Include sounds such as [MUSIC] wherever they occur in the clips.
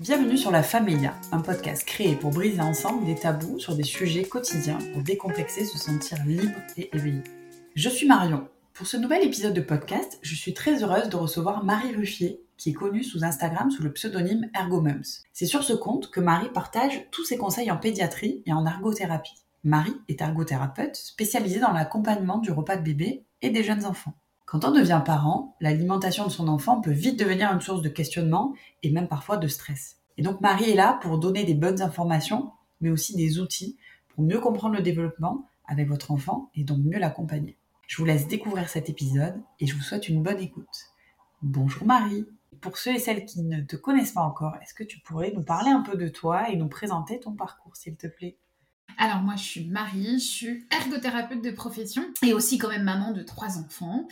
Bienvenue sur La Familia, un podcast créé pour briser ensemble des tabous sur des sujets quotidiens pour décomplexer, se sentir libre et éveillé. Je suis Marion. Pour ce nouvel épisode de podcast, je suis très heureuse de recevoir Marie Ruffier, qui est connue sous Instagram sous le pseudonyme Ergomums. C'est sur ce compte que Marie partage tous ses conseils en pédiatrie et en ergothérapie. Marie est ergothérapeute spécialisée dans l'accompagnement du repas de bébé et des jeunes enfants. Quand on devient parent, l'alimentation de son enfant peut vite devenir une source de questionnement et même parfois de stress. Et donc Marie est là pour donner des bonnes informations, mais aussi des outils pour mieux comprendre le développement avec votre enfant et donc mieux l'accompagner. Je vous laisse découvrir cet épisode et je vous souhaite une bonne écoute. Bonjour Marie. Pour ceux et celles qui ne te connaissent pas encore, est-ce que tu pourrais nous parler un peu de toi et nous présenter ton parcours, s'il te plaît? Alors moi je suis Marie, je suis ergothérapeute de profession et aussi quand même maman de trois enfants.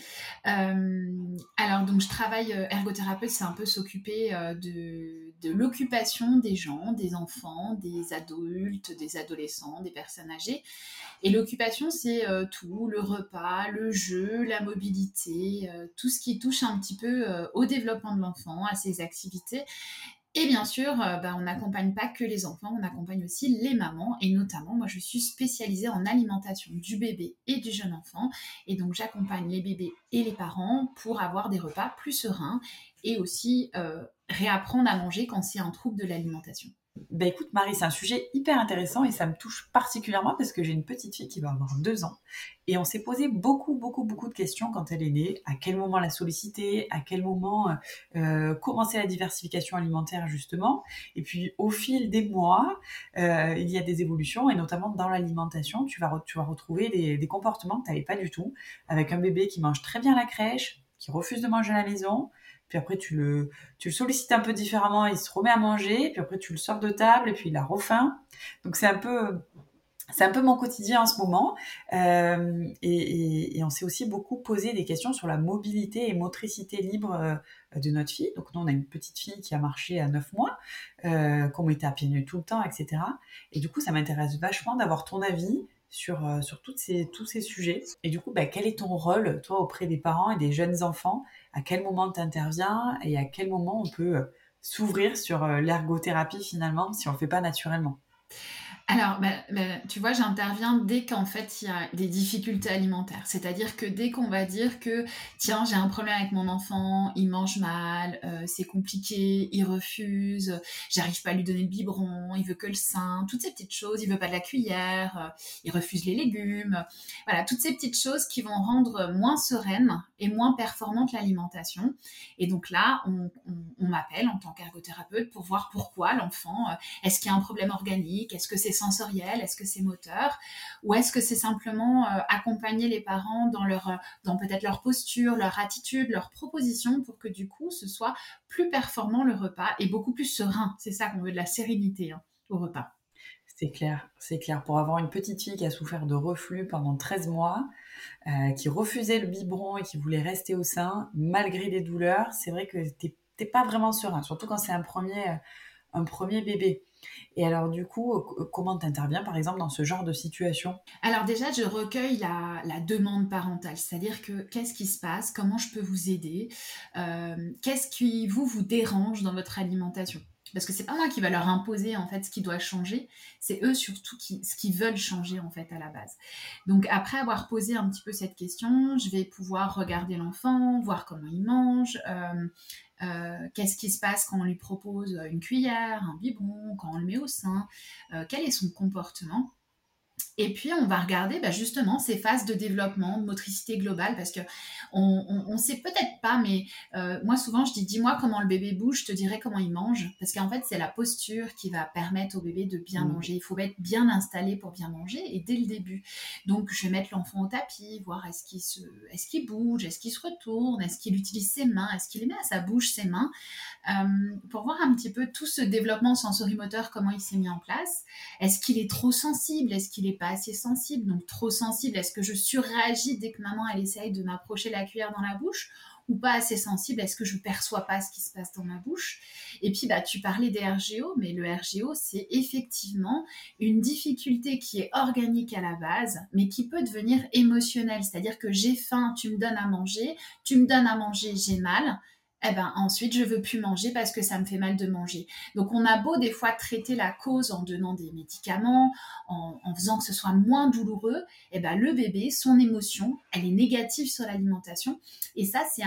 Euh, alors donc je travaille euh, ergothérapeute, c'est un peu s'occuper euh, de, de l'occupation des gens, des enfants, des adultes, des adolescents, des personnes âgées. Et l'occupation c'est tout, le repas, le jeu, la mobilité, tout ce qui touche un petit peu au développement de l'enfant, à ses activités. Et bien sûr, euh, bah, on n'accompagne pas que les enfants, on accompagne aussi les mamans. Et notamment, moi, je suis spécialisée en alimentation du bébé et du jeune enfant. Et donc, j'accompagne les bébés et les parents pour avoir des repas plus sereins et aussi euh, réapprendre à manger quand c'est un trouble de l'alimentation. Bah écoute Marie, c'est un sujet hyper intéressant et ça me touche particulièrement parce que j'ai une petite fille qui va avoir deux ans et on s'est posé beaucoup, beaucoup, beaucoup de questions quand elle est née. À quel moment la solliciter? À quel moment euh, commencer la diversification alimentaire justement? Et puis au fil des mois, euh, il y a des évolutions et notamment dans l'alimentation, tu vas, retrouver des, des comportements que tu n'avais pas du tout avec un bébé qui mange très bien la crèche, qui refuse de manger à la maison, puis après tu le, tu le sollicites un peu différemment, il se remet à manger, puis après tu le sors de table, et puis il a refaim. Donc c'est un peu, c'est un peu mon quotidien en ce moment. Euh, et, on s'est aussi beaucoup posé des questions sur la mobilité et motricité libre euh, de notre fille. Donc nous, on a une petite fille qui a marché à 9 mois, euh, qu'on mettait à pieds nus tout le temps, etc. Et du coup, ça m'intéresse vachement d'avoir ton avis sur, euh, sur toutes ces, tous ces sujets. Et du coup, bah, quel est ton rôle, toi, auprès des parents et des jeunes enfants? À quel moment tu interviens et à quel moment on peut euh, s'ouvrir sur euh, l'ergothérapie finalement si on ne le fait pas naturellement? Alors, bah, bah, tu vois, j'interviens dès qu'en fait il y a des difficultés alimentaires. C'est-à-dire que dès qu'on va dire que, tiens, j'ai un problème avec mon enfant, il mange mal, euh, c'est compliqué, il refuse, j'arrive pas à lui donner le biberon, il veut que le sein, toutes ces petites choses, il veut pas de la cuillère, euh, il refuse les légumes. Voilà, toutes ces petites choses qui vont rendre moins sereine et moins performante l'alimentation. Et donc là, on, m'appelle en tant qu'ergothérapeute pour voir pourquoi l'enfant, euh, est-ce qu'il y a un problème organique, est-ce que c'est sensoriel, est-ce que c'est moteur, ou est-ce que c'est simplement euh, accompagner les parents dans leur, euh, dans peut-être leur posture, leur attitude, leur proposition pour que du coup ce soit plus performant le repas et beaucoup plus serein? C'est ça qu'on veut de la sérénité hein, au repas. C'est clair, c'est clair. Pour avoir une petite fille qui a souffert de reflux pendant 13 mois, euh, qui refusait le biberon et qui voulait rester au sein, malgré des douleurs, c'est vrai que t'es pas vraiment serein, surtout quand c'est un premier, un premier bébé. Et alors du coup, euh, comment tu interviens par exemple dans ce genre de situation? Alors déjà, je recueille la, demande parentale, c'est-à-dire que qu'est-ce qui se passe, comment je peux vous aider, euh, qu'est-ce qui vous vous dérange dans votre alimentation? Parce que c'est pas moi qui va leur imposer en fait ce qui doit changer, c'est eux surtout qui, ce qu'ils veulent changer en fait à la base. Donc après avoir posé un petit peu cette question, je vais pouvoir regarder l'enfant, voir comment il mange, euh, euh, qu'est-ce qui se passe quand on lui propose une cuillère, un biberon, quand on le met au sein, euh, quel est son comportement. Et puis, on va regarder bah, justement ces phases de développement, de motricité globale, parce que on, on, sait peut-être pas, mais euh, moi souvent je dis dis-moi comment le bébé bouge, je te dirai comment il mange, parce qu'en fait c'est la posture qui va permettre au bébé de bien mmh. manger. Il faut être bien installé pour bien manger et dès le début. Donc je vais mettre l'enfant au tapis, voir est-ce qu'il se, est-ce qu'il bouge, est-ce qu'il se retourne, est-ce qu'il utilise ses mains, est-ce qu'il met à sa bouche ses mains, euh, pour voir un petit peu tout ce développement sensorimoteur comment il s'est mis en place. Est-ce qu'il est trop sensible, est-ce qu'il est pas assez sensible, donc trop sensible, est-ce que je surréagis dès que maman elle essaye de m'approcher la cuillère dans la bouche? Ou pas assez sensible, est-ce que je perçois pas ce qui se passe dans ma bouche? Et puis bah tu parlais des RGO, mais le RGO c'est effectivement une difficulté qui est organique à la base, mais qui peut devenir émotionnelle, c'est-à-dire que j'ai faim, tu me donnes à manger, tu me donnes à manger, j'ai mal. Eh ben ensuite je veux plus manger parce que ça me fait mal de manger. Donc on a beau des fois traiter la cause en donnant des médicaments, en, faisant que ce soit moins douloureux, eh ben le bébé, son émotion, elle est négative sur l'alimentation. Et ça c'est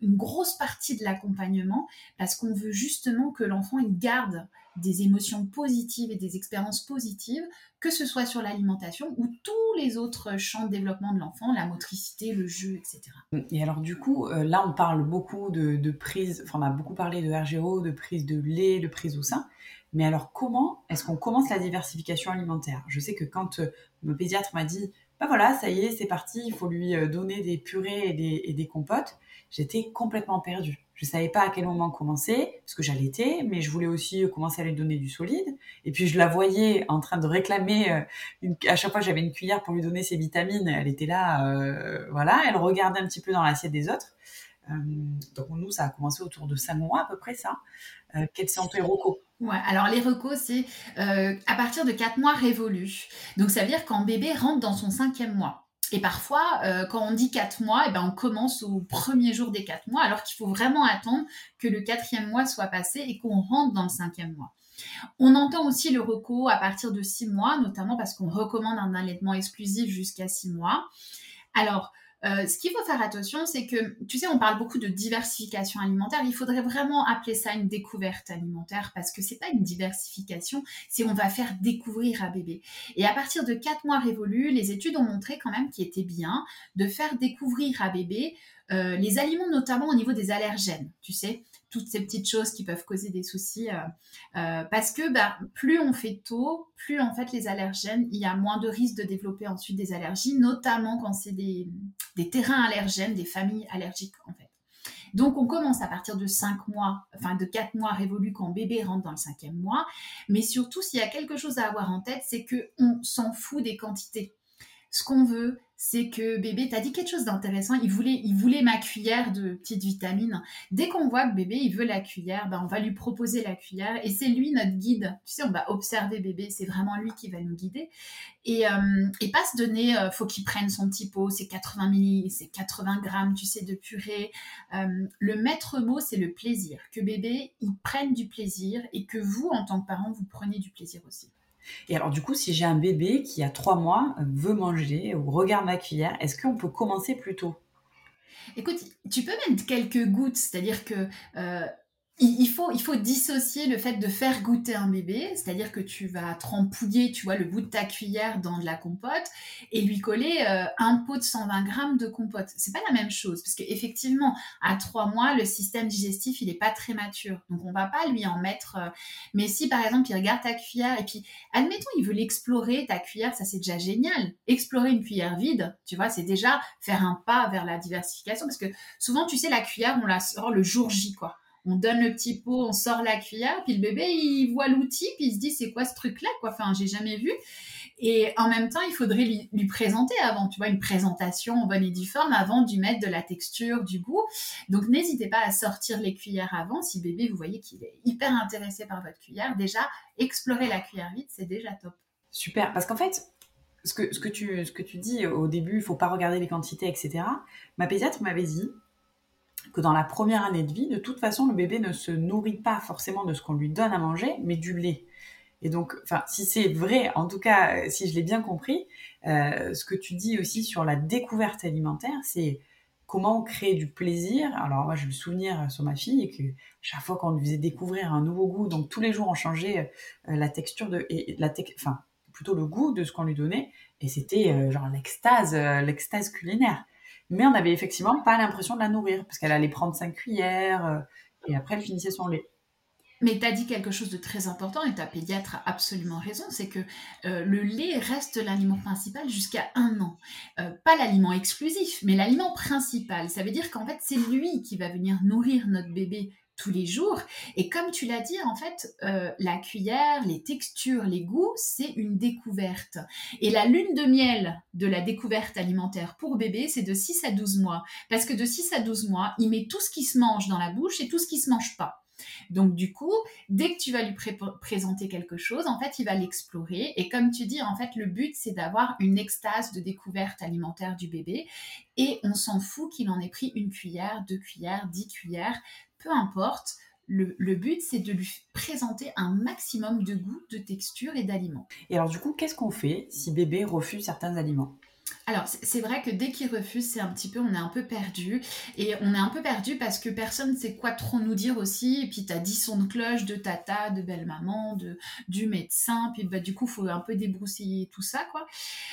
une grosse partie de l'accompagnement parce qu'on veut justement que l'enfant il garde des émotions positives et des expériences positives, que ce soit sur l'alimentation ou tous les autres champs de développement de l'enfant, la motricité, le jeu, etc. Et alors du coup, euh, là on parle beaucoup de, prise, enfin on a beaucoup parlé de RGO, de prise de lait, de prise au sein, mais alors comment est-ce qu'on commence la diversification alimentaire? Je sais que quand euh, mon pédiatre m'a dit, bah voilà, ça y est, c'est parti, il faut lui euh, donner des purées et des, et des compotes, j'étais complètement perdue. Je savais pas à quel moment commencer, parce que j'allaitais, mais je voulais aussi commencer à lui donner du solide. Et puis je la voyais en train de réclamer, euh, à chaque fois j'avais une cuillère pour lui donner ses vitamines, elle était là, euh, voilà, elle regardait un petit peu dans l'assiette des autres. Euh, donc nous, ça a commencé autour de 5 mois à peu près ça. quels sont tes recos? Ouais, alors les recos, c'est à partir de 4 mois révolus. Donc ça veut dire quand bébé rentre dans son cinquième mois. Et parfois, euh, quand on dit quatre mois, eh ben, on commence au premier jour des quatre mois, alors qu'il faut vraiment attendre que le quatrième mois soit passé et qu'on rentre dans le cinquième mois. On entend aussi le recours à partir de six mois, notamment parce qu'on recommande un allaitement exclusif jusqu'à six mois. Alors, euh, ce qu'il faut faire attention, c'est que, tu sais, on parle beaucoup de diversification alimentaire. Il faudrait vraiment appeler ça une découverte alimentaire parce que c'est pas une diversification, c'est on va faire découvrir à bébé. Et à partir de quatre mois révolus, les études ont montré quand même qu'il était bien de faire découvrir à bébé euh, les aliments, notamment au niveau des allergènes, tu sais toutes ces petites choses qui peuvent causer des soucis. Euh, euh, parce que bah, plus on fait tôt, plus en fait les allergènes, il y a moins de risques de développer ensuite des allergies, notamment quand c'est des, terrains allergènes, des familles allergiques en fait. Donc on commence à partir de 5 mois, enfin de 4 mois révolus quand bébé rentre dans le cinquième mois. Mais surtout, s'il y a quelque chose à avoir en tête, c'est qu'on s'en fout des quantités. Ce qu'on veut, c'est que bébé, t'as dit quelque chose d'intéressant. Il voulait, il voulait ma cuillère de petites vitamines. Dès qu'on voit que bébé, il veut la cuillère, ben, on va lui proposer la cuillère et c'est lui notre guide. Tu sais, on va observer bébé, c'est vraiment lui qui va nous guider. Et, euh, pas se donner, euh, faut qu'il prenne son petit pot, c'est 80 milli, c'est 80 grammes, tu sais, de purée. Euh, le maître mot, c'est le plaisir. Que bébé, il prenne du plaisir et que vous, en tant que parent, vous preniez du plaisir aussi. Et alors, du coup, si j'ai un bébé qui a trois mois, veut manger ou regarde ma cuillère, est-ce qu'on peut commencer plus tôt? Écoute, tu peux mettre quelques gouttes, c'est-à-dire que euh, il faut, il faut dissocier le fait de faire goûter un bébé, c'est-à-dire que tu vas trempouiller, tu vois, le bout de ta cuillère dans de la compote et lui coller euh, un pot de 120 grammes de compote. C'est pas la même chose, parce qu'effectivement, à trois mois, le système digestif, il est pas très mature. Donc, on va pas lui en mettre. Euh, mais si, par exemple, il regarde ta cuillère et puis, admettons, il veut l'explorer, ta cuillère, ça c'est déjà génial. Explorer une cuillère vide, tu vois, c'est déjà faire un pas vers la diversification, parce que souvent, tu sais, la cuillère, on la sort le jour J, quoi on donne le petit pot, on sort la cuillère, puis le bébé, il voit l'outil, puis il se dit, c'est quoi ce truc-là, quoi, enfin, j'ai jamais vu. Et en même temps, il faudrait lui, présenter avant, tu vois, une présentation en bonne et due forme avant d'y mettre de la texture, du goût. Donc, n'hésitez pas à sortir les cuillères avant. Si bébé, vous voyez qu'il est hyper intéressé par votre cuillère, déjà, explorer la cuillère vide, c'est déjà top. Super, parce qu'en fait, ce que, ce, que tu, ce que tu dis au début, il faut pas regarder les quantités, etc. Ma pédiatre m'avait dit, que dans la première année de vie, de toute façon, le bébé ne se nourrit pas forcément de ce qu'on lui donne à manger, mais du lait. Et donc, si c'est vrai, en tout cas, si je l'ai bien compris, euh, ce que tu dis aussi sur la découverte alimentaire, c'est comment créer du plaisir. Alors moi, j'ai le souvenir sur ma fille que chaque fois qu'on lui faisait découvrir un nouveau goût, donc tous les jours on changeait euh, la texture de, la enfin plutôt le goût de ce qu'on lui donnait, et c'était euh, genre l'extase, l'extase culinaire mais on n'avait effectivement pas l'impression de la nourrir, parce qu'elle allait prendre 5 cuillères, euh, et après elle finissait son lait. Mais tu as dit quelque chose de très important et ta pédiatre a absolument raison, c'est que euh, le lait reste l'aliment principal jusqu'à un an. Euh, pas l'aliment exclusif, mais l'aliment principal. Ça veut dire qu'en fait, c'est lui qui va venir nourrir notre bébé tous les jours. Et comme tu l'as dit, en fait, euh, la cuillère, les textures, les goûts, c'est une découverte. Et la lune de miel de la découverte alimentaire pour bébé, c'est de 6 à 12 mois. Parce que de 6 à 12 mois, il met tout ce qui se mange dans la bouche et tout ce qui se mange pas. Donc du coup, dès que tu vas lui présenter quelque chose, en fait, il va l'explorer. Et comme tu dis, en fait, le but, c'est d'avoir une extase de découverte alimentaire du bébé. Et on s'en fout qu'il en ait pris une cuillère, deux cuillères, dix cuillères, peu importe. Le, but, c'est de lui présenter un maximum de goût, de texture et d'aliments. Et alors, du coup, qu'est-ce qu'on fait si bébé refuse certains aliments? Alors, c'est vrai que dès qu'il refuse, c'est un petit peu, on est un peu perdu. Et on est un peu perdu parce que personne ne sait quoi trop nous dire aussi. Et puis, tu as 10 sons de cloche de tata, de belle-maman, de, du médecin. Puis, bah, du coup, faut un peu débroussailler tout ça, quoi.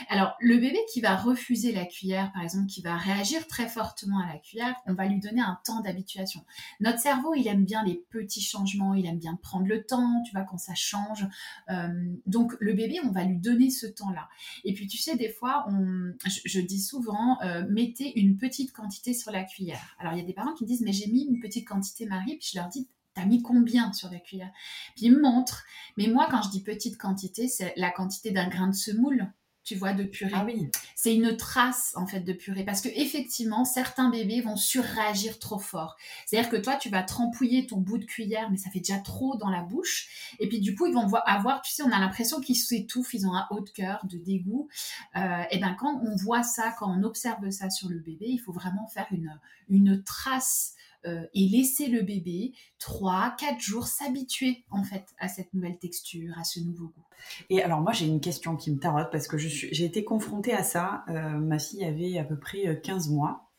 Alors, le bébé qui va refuser la cuillère, par exemple, qui va réagir très fortement à la cuillère, on va lui donner un temps d'habituation. Notre cerveau, il aime bien les petits changements, il aime bien prendre le temps, tu vois, quand ça change. Euh, donc, le bébé, on va lui donner ce temps-là. Et puis, tu sais, des fois, on je, dis souvent, euh, mettez une petite quantité sur la cuillère. Alors, il y a des parents qui me disent, mais j'ai mis une petite quantité, Marie, puis je leur dis, t'as mis combien sur la cuillère? Puis ils me montrent. Mais moi, quand je dis petite quantité, c'est la quantité d'un grain de semoule tu vois, de purée. Ah oui. C'est une trace, en fait, de purée. Parce que effectivement, certains bébés vont surréagir trop fort. C'est-à-dire que toi, tu vas trempouiller ton bout de cuillère, mais ça fait déjà trop dans la bouche. Et puis, du coup, ils vont avoir, tu sais, on a l'impression qu'ils s'étouffent, ils ont un haut de cœur, de dégoût. Euh, et bien, quand on voit ça, quand on observe ça sur le bébé, il faut vraiment faire une, une trace euh, et laisser le bébé 3, 4 jours s'habituer en fait à cette nouvelle texture, à ce nouveau goût. Et alors moi j'ai une question qui me tarote parce que j'ai été confrontée à ça. Euh, ma fille avait à peu près 15 euh, mois.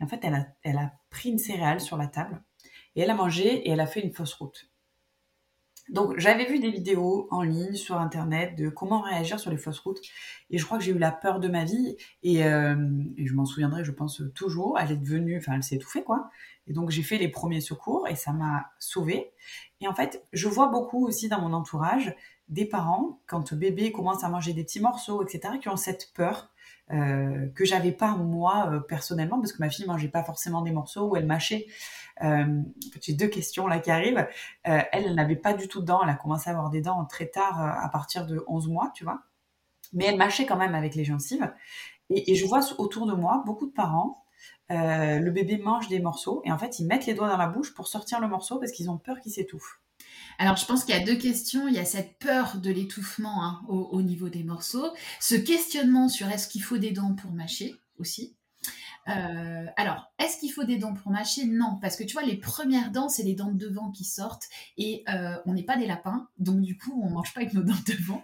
Et en fait elle a, elle a pris une céréale sur la table et elle a mangé et elle a fait une fausse route. Donc j'avais vu des vidéos en ligne sur internet de comment réagir sur les fausses routes et je crois que j'ai eu la peur de ma vie et, et je m'en souviendrai je pense toujours. Elle est devenue, enfin elle s'est étouffée quoi. Et donc j'ai fait les premiers secours et ça m'a sauvée. Et en fait, je vois beaucoup aussi dans mon entourage des parents, quand bébé commence à manger des petits morceaux, etc., qui ont cette peur euh, que j'avais pas moi euh, personnellement, parce que ma fille mangeait pas forcément des morceaux ou elle mâchait. Euh, j'ai deux questions là qui arrivent. Euh, elle, n'avait pas du tout de dents. Elle a commencé à avoir des dents très tard, à partir de 11 mois, tu vois. Mais elle mâchait quand même avec les gencives. Et, et je vois autour de moi beaucoup de parents le bébé mange des morceaux et en fait ils mettent les doigts dans la bouche pour sortir le morceau parce qu'ils ont peur qu'il s'étouffe. Alors, je pense qu'il y a deux questions. Il y a cette peur de l'étouffement hein, au, niveau des morceaux, ce questionnement sur est-ce qu'il faut des dents pour mâcher aussi. Euh, alors, est-ce qu'il faut des dents pour mâcher? Non, parce que tu vois, les premières dents, c'est les dents de devant qui sortent et euh, on n'est pas des lapins, donc du coup, on mange pas avec nos dents devant,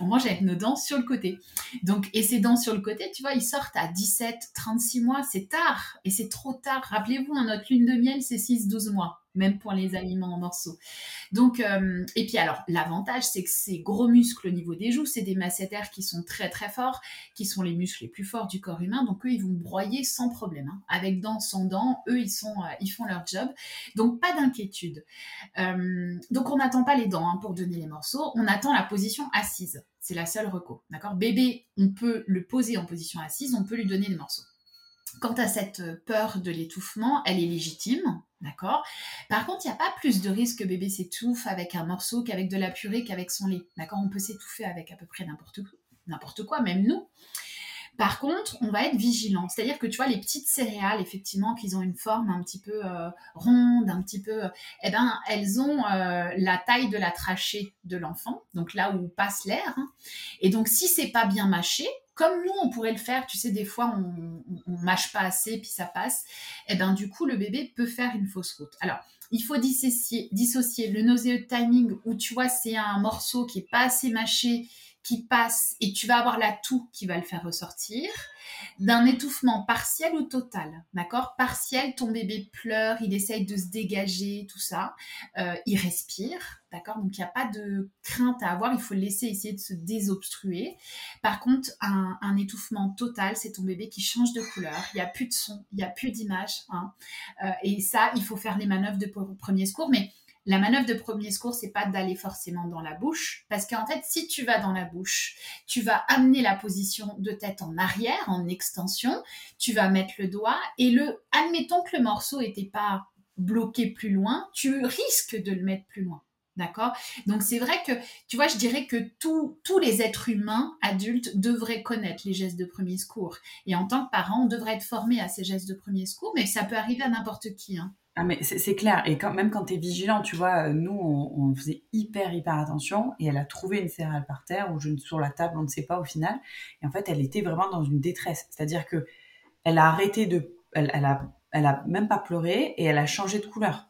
on mange avec nos dents sur le côté. Donc, et ces dents sur le côté, tu vois, ils sortent à 17, 36 mois, c'est tard et c'est trop tard. Rappelez-vous, hein, notre lune de miel, c'est 6, 12 mois même pour les aliments en morceaux. Donc, euh, et puis alors, l'avantage, c'est que ces gros muscles au niveau des joues, c'est des masséters qui sont très très forts, qui sont les muscles les plus forts du corps humain. Donc eux, ils vont broyer sans problème, hein. avec dents, sans dents. Eux, ils sont, euh, ils font leur job. Donc pas d'inquiétude. Euh, donc on n'attend pas les dents hein, pour donner les morceaux. On attend la position assise. C'est la seule reco, d'accord? Bébé, on peut le poser en position assise, on peut lui donner les morceaux. Quant à cette peur de l'étouffement, elle est légitime, D'accord? Par contre, il n'y a pas plus de risque que bébé s'étouffe avec un morceau qu'avec de la purée qu'avec son lait. D'accord? On peut s'étouffer avec à peu près n'importe quoi, même nous. Par contre, on va être vigilant. C'est-à-dire que tu vois, les petites céréales, effectivement, qu'ils ont une forme un petit peu euh, ronde, un petit peu. eh ben, elles ont euh, la taille de la trachée de l'enfant, donc là où passe l'air. Hein. Et donc, si c'est pas bien mâché, comme nous, on pourrait le faire, tu sais, des fois, on, on, mâche pas assez, puis ça passe. Et eh ben, du coup, le bébé peut faire une fausse route. Alors, il faut dissocier, dissocier le nauséeux timing où, tu vois, c'est un morceau qui est pas assez mâché, qui passe, et tu vas avoir la toux qui va le faire ressortir d'un étouffement partiel ou total. D'accord? Partiel, ton bébé pleure, il essaye de se dégager, tout ça. Euh, il respire. D'accord? Donc, il n'y a pas de crainte à avoir. Il faut le laisser essayer de se désobstruer. Par contre, un, étouffement total, c'est ton bébé qui change de couleur. Il n'y a plus de son, il n'y a plus d'image. Hein. Euh, et ça, il faut faire les manœuvres de premier secours. Mais la manœuvre de premier secours, c'est pas d'aller forcément dans la bouche, parce qu'en fait, si tu vas dans la bouche, tu vas amener la position de tête en arrière, en extension, tu vas mettre le doigt, et le, admettons que le morceau n'était pas bloqué plus loin, tu risques de le mettre plus loin. D'accord? Donc c'est vrai que, tu vois, je dirais que tous les êtres humains adultes devraient connaître les gestes de premier secours. Et en tant que parent, on devrait être formé à ces gestes de premier secours, mais ça peut arriver à n'importe qui. Hein. Ah mais c'est clair et quand même quand tu es vigilant, tu vois, nous on, faisait hyper hyper attention et elle a trouvé une céréale par terre ou sur la table, on ne sait pas au final et en fait elle était vraiment dans une détresse, c'est-à-dire que elle a arrêté de elle, elle a elle a même pas pleuré et elle a changé de couleur.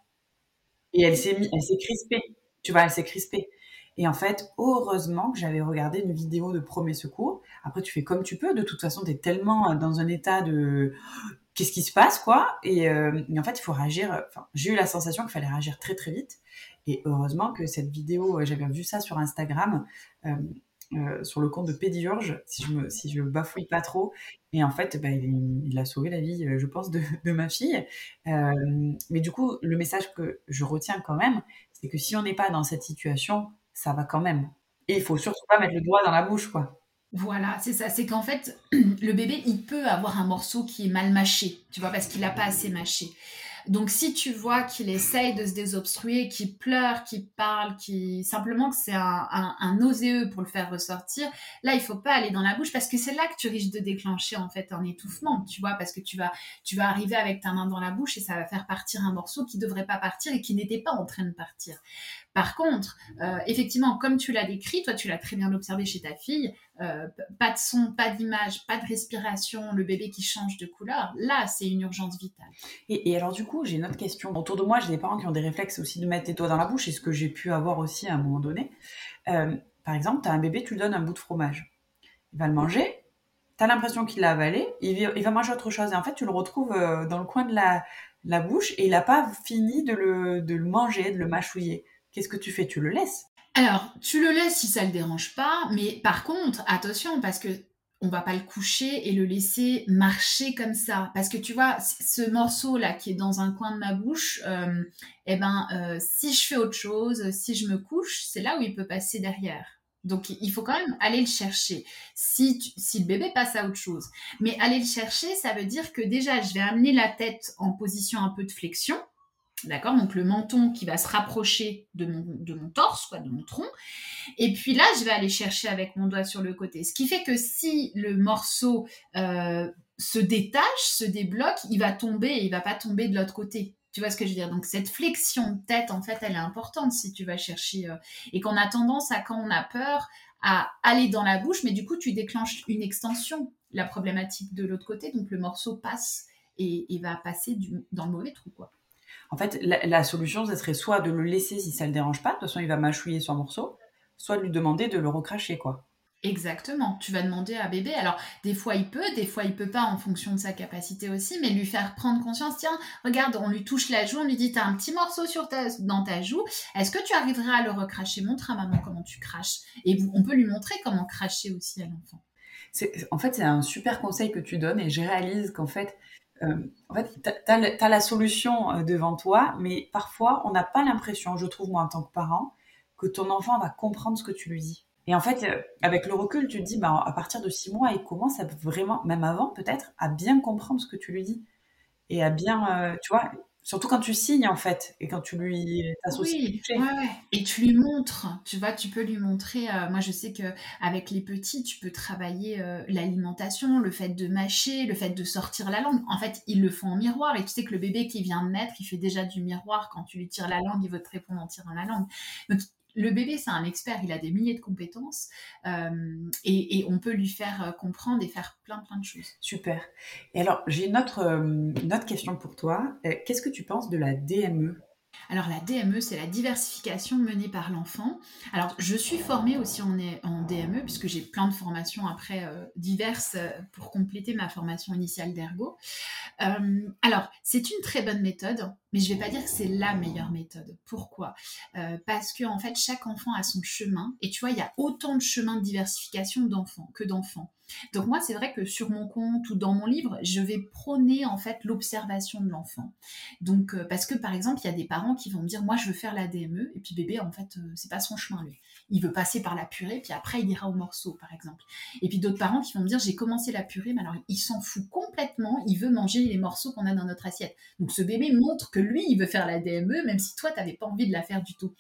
Et elle s'est elle s'est crispée. Tu vois, elle s'est crispée. Et en fait, heureusement que j'avais regardé une vidéo de premier secours. Après, tu fais comme tu peux. De toute façon, tu es tellement dans un état de qu'est-ce qui se passe, quoi. Et, euh, en fait, il faut réagir. Enfin, j'ai eu la sensation qu'il fallait réagir très, très vite. Et heureusement que cette vidéo, euh, j'avais vu ça sur Instagram. Euh, euh, sur le compte de Pédiurge, si je me si je bafouille pas trop. Et en fait, bah, il, a sauvé la vie, je pense, de, de ma fille. Euh, mais du coup, le message que je retiens quand même, c'est que si on n'est pas dans cette situation, ça va quand même. Et il faut surtout pas mettre le doigt dans la bouche, quoi. Voilà, c'est ça. C'est qu'en fait, [CLEARS THROAT] le bébé, il peut avoir un morceau qui est mal mâché, tu vois, parce qu'il n'a pas assez mâché. Donc si tu vois qu'il essaye de se désobstruer, qu'il pleure, qu'il parle, qui simplement que c'est un, un, nauséeux pour le faire ressortir, là il faut pas aller dans la bouche parce que c'est là que tu risques de déclencher en fait un étouffement, tu vois, parce que tu vas tu vas arriver avec ta main dans la bouche et ça va faire partir un morceau qui devrait pas partir et qui n'était pas en train de partir. Par contre, euh, effectivement, comme tu l'as décrit, toi tu l'as très bien observé chez ta fille, euh, pas de son, pas d'image, pas de respiration, le bébé qui change de couleur, là c'est une urgence vitale. Et, alors du coup, j'ai une autre question. Autour de moi, j'ai des parents qui ont des réflexes aussi de mettre les doigts dans la bouche, et ce que j'ai pu avoir aussi à un moment donné. Euh, par exemple, tu as un bébé, tu lui donnes un bout de fromage. Il va le manger, tu as l'impression qu'il l'a avalé, il, va manger autre chose, et en fait tu le retrouves dans le coin de la, bouche, et il n'a pas fini de le manger, de le mâchouiller qu'est-ce que tu fais? Tu le laisses? Alors, tu le laisses si ça le dérange pas, mais par contre, attention, parce que on va pas le coucher et le laisser marcher comme ça. Parce que tu vois, ce morceau-là qui est dans un coin de ma bouche, euh, eh ben, euh, si je fais autre chose, si je me couche, c'est là où il peut passer derrière. Donc, il faut quand même aller le chercher. Si, si le bébé passe à autre chose. Mais aller le chercher, ça veut dire que déjà, je vais amener la tête en position un peu de flexion. D'accord Donc le menton qui va se rapprocher de mon, torse, quoi, de mon tronc. Et puis là, je vais aller chercher avec mon doigt sur le côté. Ce qui fait que si le morceau euh, se détache, se débloque, il va tomber et il va pas tomber de l'autre côté. Tu vois ce que je veux dire? Donc cette flexion de tête, en fait, elle est importante si tu vas chercher. Euh, et qu'on a tendance à, quand on a peur, à aller dans la bouche, mais du coup, tu déclenches une extension, la problématique de l'autre côté. Donc le morceau passe et, va passer dans le mauvais trou, quoi. En fait, la, solution, ce serait soit de le laisser si ça ne le dérange pas, de toute façon, il va mâchouiller son morceau, soit de lui demander de le recracher, quoi. Exactement. Tu vas demander à bébé. Alors, des fois, il peut, des fois, il peut pas en fonction de sa capacité aussi, mais lui faire prendre conscience. Tiens, regarde, on lui touche la joue, on lui dit, t'as un petit morceau sur ta, dans ta joue. Est-ce que tu arriveras à le recracher? Montre à maman comment tu craches. Et on peut lui montrer comment cracher aussi à l'enfant. En fait, c'est un super conseil que tu donnes et je réalise qu'en fait, en fait, tu as, la solution euh, devant toi, mais parfois, on n'a pas l'impression, je trouve, moi, en tant que parent, que ton enfant va comprendre ce que tu lui dis. Et en fait, euh, avec le recul, tu te dis, bah, à partir de six mois, il commence à vraiment, même avant peut-être, à bien comprendre ce que tu lui dis. Et à bien, tu vois, Surtout quand tu signes en fait et quand tu lui associes. Oui, ouais, et tu lui montres, tu vois, tu peux lui montrer. Euh, moi, je sais que avec les petits, tu peux travailler euh, l'alimentation, le fait de mâcher, le fait de sortir la langue. En fait, ils le font en miroir et tu sais que le bébé qui vient de naître, il fait déjà du miroir. Quand tu lui tires la langue, il veut te répondre en tirant la langue. Donc, le bébé, c'est un expert, il a des milliers de compétences euh, et, on peut lui faire euh, comprendre et faire plein plein de choses. Super. Et alors, j'ai une autre, euh, une autre question pour toi. Qu'est-ce que tu penses de la DME alors la DME, c'est la diversification menée par l'enfant. Alors je suis formée aussi en, en DME puisque j'ai plein de formations après euh, diverses pour compléter ma formation initiale d'ergo. Euh, alors c'est une très bonne méthode, mais je ne vais pas dire que c'est la meilleure méthode. Pourquoi? Parce que en fait chaque enfant a son chemin et tu vois il y a autant de chemins de diversification d'enfants que d'enfants. Donc moi, c'est vrai que sur mon compte ou dans mon livre, je vais prôner en fait l'observation de l'enfant. Donc euh, parce que par exemple, il y a des parents qui vont me dire moi je veux faire la DME et puis bébé en fait euh, c'est pas son chemin lui. Il veut passer par la purée puis après il ira au morceau par exemple. Et puis d'autres parents qui vont me dire j'ai commencé la purée mais alors il s'en fout complètement, il veut manger les morceaux qu'on a dans notre assiette. Donc ce bébé montre que lui il veut faire la DME même si toi tu n'avais pas envie de la faire du tout.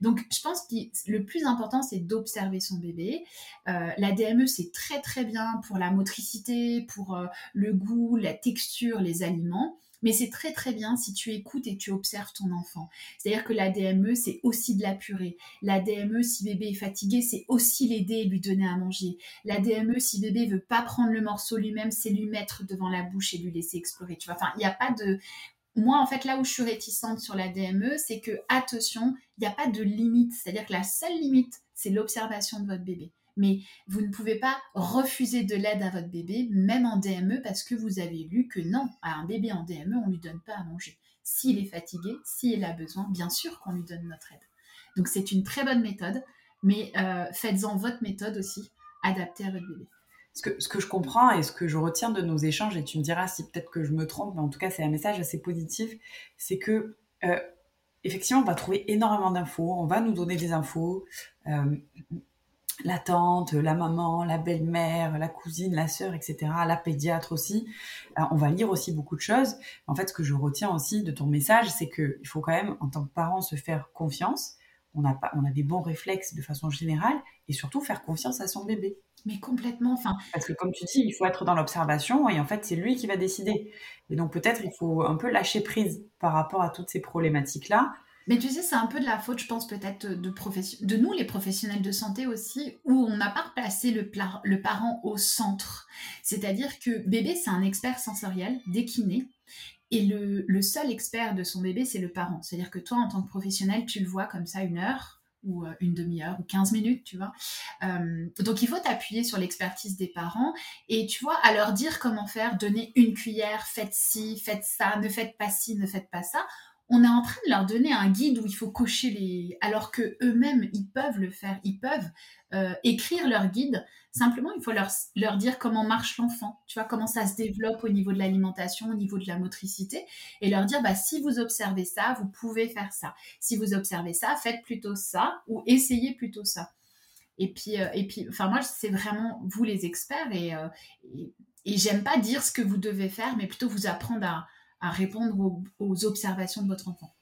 Donc je pense que le plus important c'est d'observer son bébé. Euh, la DME c'est très très bien pour la motricité, pour euh, le goût, la texture, les aliments. Mais c'est très très bien si tu écoutes et tu observes ton enfant. C'est-à-dire que la DME, c'est aussi de la purée. La DME, si bébé est fatigué, c'est aussi l'aider et lui donner à manger. La DME, si bébé veut pas prendre le morceau lui-même, c'est lui mettre devant la bouche et lui laisser explorer. Tu vois, enfin, il a pas de moi, en fait, là où je suis réticente sur la DME, c'est que, attention, il n'y a pas de limite. C'est-à-dire que la seule limite, c'est l'observation de votre bébé. Mais vous ne pouvez pas refuser de l'aide à votre bébé, même en DME, parce que vous avez lu que non, à un bébé en DME, on ne lui donne pas à manger. S'il est fatigué, s'il a besoin, bien sûr qu'on lui donne notre aide. Donc c'est une très bonne méthode, mais euh, faites-en votre méthode aussi, adaptée à votre bébé. Ce que, je comprends et ce que je retiens de nos échanges, et tu me diras si peut-être que je me trompe, mais en tout cas c'est un message assez positif, c'est que euh, effectivement on va trouver énormément d'infos, on va nous donner des infos, euh, la tante, la maman, la belle-mère, la cousine, la sœur, etc., la pédiatre aussi. Euh, on va lire aussi beaucoup de choses. En fait, ce que je retiens aussi de ton message, c'est qu'il faut quand même, en tant que parent, se faire confiance. On a, pas, on a des bons réflexes de façon générale et surtout faire confiance à son bébé. Mais complètement. Enfin, Parce que comme tu dis, il faut être dans l'observation et en fait, c'est lui qui va décider. Et donc peut-être il faut un peu lâcher prise par rapport à toutes ces problématiques-là. Mais tu sais, c'est un peu de la faute, je pense, peut-être de, de nous, les professionnels de santé aussi, où on n'a pas placé le, le parent au centre. C'est-à-dire que bébé, c'est un expert sensoriel qu'il naît. Et le, le seul expert de son bébé, c'est le parent. C'est-à-dire que toi, en tant que professionnel, tu le vois comme ça une heure, ou euh, une demi-heure ou 15 minutes, tu vois. Euh, donc il faut t'appuyer sur l'expertise des parents et tu vois, à leur dire comment faire, donner une cuillère, faites ci, faites ça, ne faites pas ci, ne faites pas ça. On est en train de leur donner un guide où il faut cocher les... Alors que eux-mêmes, ils peuvent le faire, ils peuvent euh, écrire leur guide. Simplement, il faut leur, dire comment marche l'enfant, tu vois, comment ça se développe au niveau de l'alimentation, au niveau de la motricité, et leur dire, bah, si vous observez ça, vous pouvez faire ça. Si vous observez ça, faites plutôt ça, ou essayez plutôt ça. Et puis, euh, et puis enfin, moi, c'est vraiment vous les experts, et, euh, et, j'aime pas dire ce que vous devez faire, mais plutôt vous apprendre à, à répondre aux observations de votre enfant.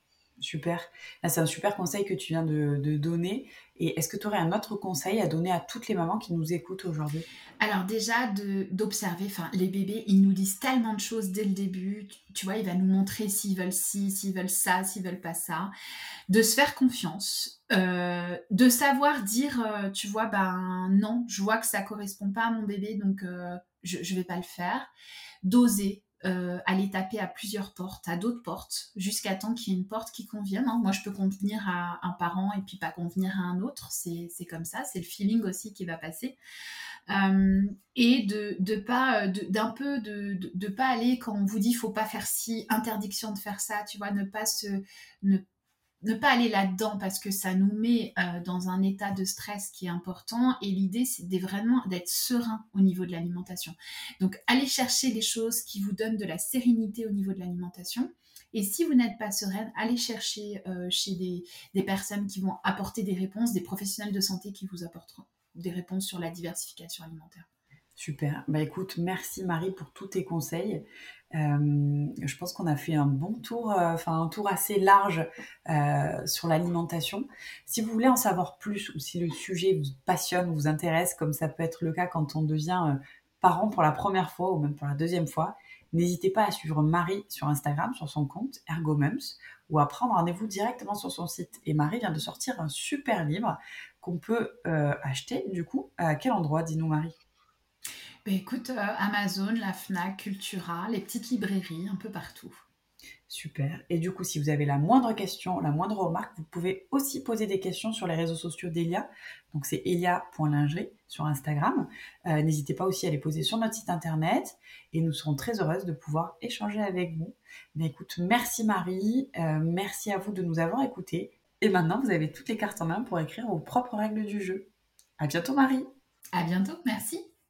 Super. C'est un super conseil que tu viens de, donner. Et est-ce que tu aurais un autre conseil à donner à toutes les mamans qui nous écoutent aujourd'hui? Alors déjà, d'observer, enfin les bébés, ils nous disent tellement de choses dès le début. Tu, vois, il va nous montrer s'ils veulent ci, s'ils veulent ça, s'ils veulent pas ça. De se faire confiance. Euh, de savoir dire, euh, tu vois, ben non, je vois que ça correspond pas à mon bébé, donc euh, je, je vais pas le faire. D'oser, euh, aller taper à plusieurs portes, à d'autres portes, jusqu'à temps qu'il y ait une porte qui convienne. Hein. Moi, je peux convenir à un parent et puis pas convenir à un autre. C'est comme ça. C'est le feeling aussi qui va passer. Euh, et de, de pas d'un peu de, de, pas aller quand on vous dit faut pas faire ci interdiction de faire ça tu vois ne pas se ne ne pas aller là-dedans parce que ça nous met euh, dans un état de stress qui est important et l'idée c'est vraiment d'être serein au niveau de l'alimentation. Donc allez chercher des choses qui vous donnent de la sérénité au niveau de l'alimentation et si vous n'êtes pas sereine, allez chercher euh, chez des, personnes qui vont apporter des réponses, des professionnels de santé qui vous apporteront des réponses sur la diversification alimentaire. Super. Bah écoute, merci Marie pour tous tes conseils. Euh, je pense qu'on a fait un bon tour, euh, enfin un tour assez large euh, sur l'alimentation. Si vous voulez en savoir plus ou si le sujet vous passionne ou vous intéresse, comme ça peut être le cas quand on devient parent pour la première fois ou même pour la deuxième fois, n'hésitez pas à suivre Marie sur Instagram, sur son compte Ergomums, ou à prendre rendez-vous directement sur son site. Et Marie vient de sortir un super livre qu'on peut acheter. Du coup, à quel endroit, dis-nous Marie? Bah, écoute, euh, Amazon, la FNAC, Cultura, les petites librairies, un peu partout. Super. Et du coup, si vous avez la moindre question, la moindre remarque, vous pouvez aussi poser des questions sur les réseaux sociaux d'Elia. Donc c'est elia.lingerie sur Instagram. Euh, n'hésitez pas aussi à les poser sur notre site internet et nous serons très heureuses de pouvoir échanger avec vous. Mais écoute, merci Marie, euh, merci à vous de nous avoir écoutés. Et maintenant, vous avez toutes les cartes en main pour écrire vos propres règles du jeu. À bientôt Marie. À bientôt, merci.